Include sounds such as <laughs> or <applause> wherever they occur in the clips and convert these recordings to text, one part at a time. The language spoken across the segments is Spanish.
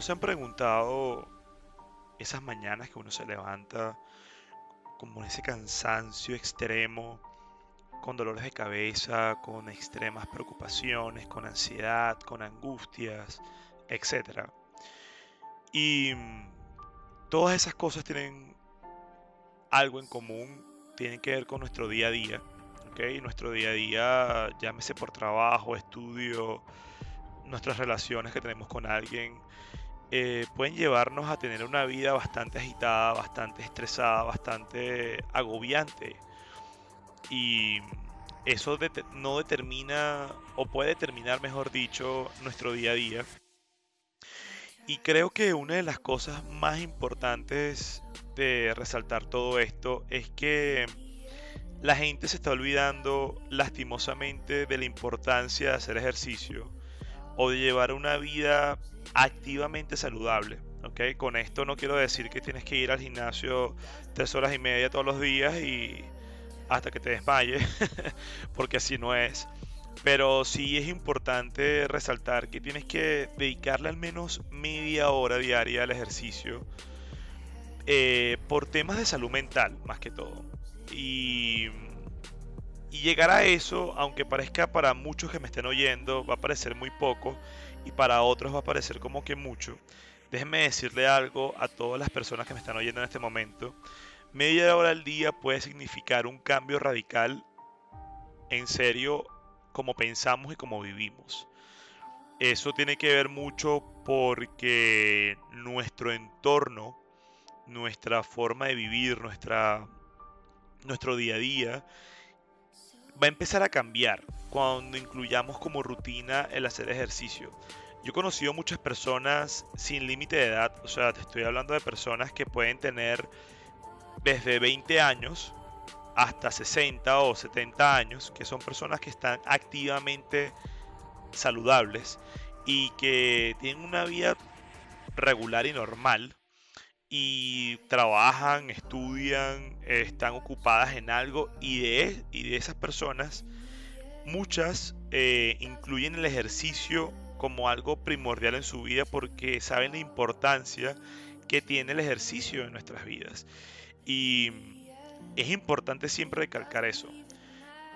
¿No se han preguntado esas mañanas que uno se levanta como ese cansancio extremo, con dolores de cabeza, con extremas preocupaciones, con ansiedad, con angustias, etc. Y todas esas cosas tienen algo en común, tienen que ver con nuestro día a día. ¿okay? Nuestro día a día, llámese por trabajo, estudio, nuestras relaciones que tenemos con alguien, eh, pueden llevarnos a tener una vida bastante agitada, bastante estresada, bastante agobiante. Y eso no determina, o puede determinar, mejor dicho, nuestro día a día. Y creo que una de las cosas más importantes de resaltar todo esto es que la gente se está olvidando lastimosamente de la importancia de hacer ejercicio o de llevar una vida activamente saludable. ¿okay? Con esto no quiero decir que tienes que ir al gimnasio tres horas y media todos los días y hasta que te desmayes, <laughs> porque así no es. Pero sí es importante resaltar que tienes que dedicarle al menos media hora diaria al ejercicio eh, por temas de salud mental, más que todo. Y, llegar a eso, aunque parezca para muchos que me estén oyendo, va a parecer muy poco y para otros va a parecer como que mucho. Déjenme decirle algo a todas las personas que me están oyendo en este momento. Media hora al día puede significar un cambio radical en serio como pensamos y como vivimos. Eso tiene que ver mucho porque nuestro entorno, nuestra forma de vivir, nuestra, nuestro día a día, va a empezar a cambiar cuando incluyamos como rutina el hacer ejercicio. Yo he conocido muchas personas sin límite de edad, o sea, te estoy hablando de personas que pueden tener desde 20 años hasta 60 o 70 años, que son personas que están activamente saludables y que tienen una vida regular y normal y trabajan, estudian, están ocupadas en algo y de, y de esas personas muchas eh, incluyen el ejercicio como algo primordial en su vida porque saben la importancia que tiene el ejercicio en nuestras vidas. Y es importante siempre recalcar eso.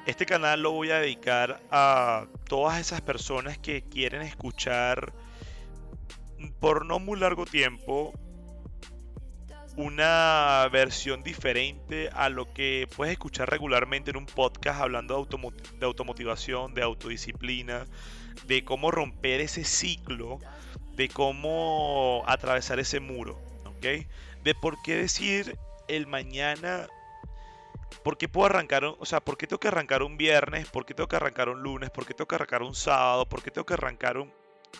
Este canal lo voy a dedicar a todas esas personas que quieren escuchar por no muy largo tiempo una versión diferente a lo que puedes escuchar regularmente en un podcast hablando de, automotivación, de autodisciplina, de cómo romper ese ciclo, de cómo atravesar ese muro, ¿ok? De por qué decir el mañana, por qué puedo arrancar, o sea, por qué tengo que arrancar un viernes, por qué tengo que arrancar un lunes, por qué tengo que arrancar un sábado, por qué tengo que arrancar un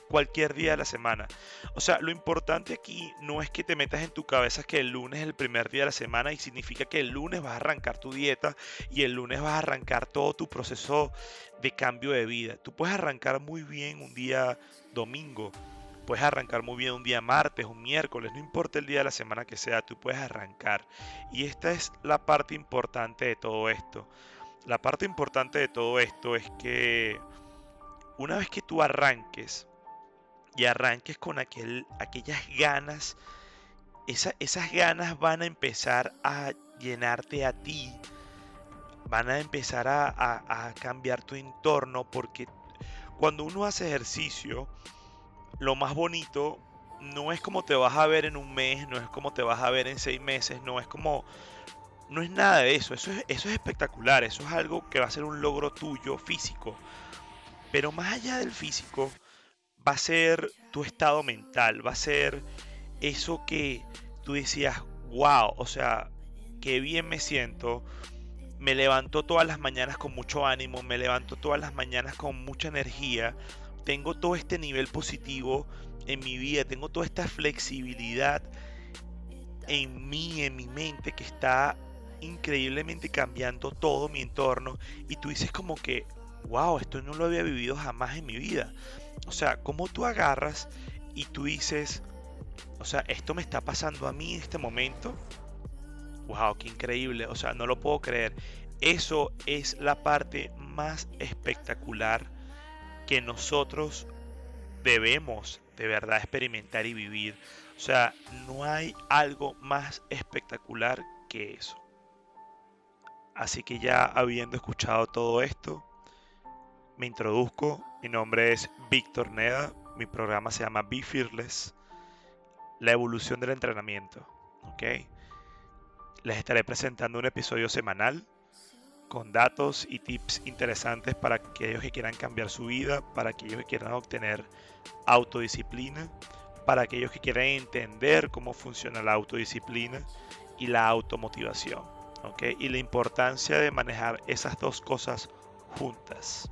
cualquier día de la semana. O sea, lo importante aquí no es que te metas en tu cabeza que el lunes es el primer día de la semana y significa que el lunes vas a arrancar tu dieta y el lunes vas a arrancar todo tu proceso de cambio de vida. Tú puedes arrancar muy bien un día domingo, puedes arrancar muy bien un día martes, un miércoles, no importa el día de la semana que sea, tú puedes arrancar. Y esta es la parte importante de todo esto. La parte importante de todo esto es que una vez que tú arranques, y arranques con aquel, aquellas ganas, esas ganas van a empezar a llenarte a ti, van a empezar a, cambiar tu entorno, porque cuando uno hace ejercicio, lo más bonito no es como te vas a ver en un mes, no es como te vas a ver en seis meses, no es como... No es nada de eso, eso es, eso es espectacular, eso es algo que va a ser un logro tuyo físico. Pero más allá del físico, va a ser tu estado mental, va a ser eso que tú decías, wow, o sea, qué bien me siento, me levanto todas las mañanas con mucho ánimo, me levanto todas las mañanas con mucha energía, tengo todo este nivel positivo en mi vida, tengo toda esta flexibilidad en mí, en mi mente, que está increíblemente cambiando todo mi entorno. Y tú dices como que, wow, esto no lo había vivido jamás en mi vida. O sea, ¿cómo tú agarras y tú dices, o sea, esto me está pasando a mí en este momento? ¡Wow! ¡Qué increíble! O sea, no lo puedo creer. Eso es la parte más espectacular que nosotros debemos de verdad experimentar y vivir. O sea, no hay algo más espectacular que eso. Así que ya habiendo escuchado todo esto, me introduzco. Mi nombre es Víctor Neda. Mi programa se llama Be Fearless. La evolución del entrenamiento. ¿Ok? Les estaré presentando un episodio semanal con datos y tips interesantes para aquellos que quieran cambiar su vida, para aquellos que quieran obtener autodisciplina, para aquellos que quieran entender cómo funciona la autodisciplina y la automotivación. ¿okay? Y la importancia de manejar esas dos cosas juntas.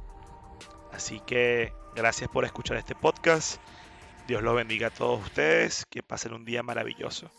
Así que gracias por escuchar este podcast. Dios los bendiga a todos ustedes. Que pasen un día maravilloso.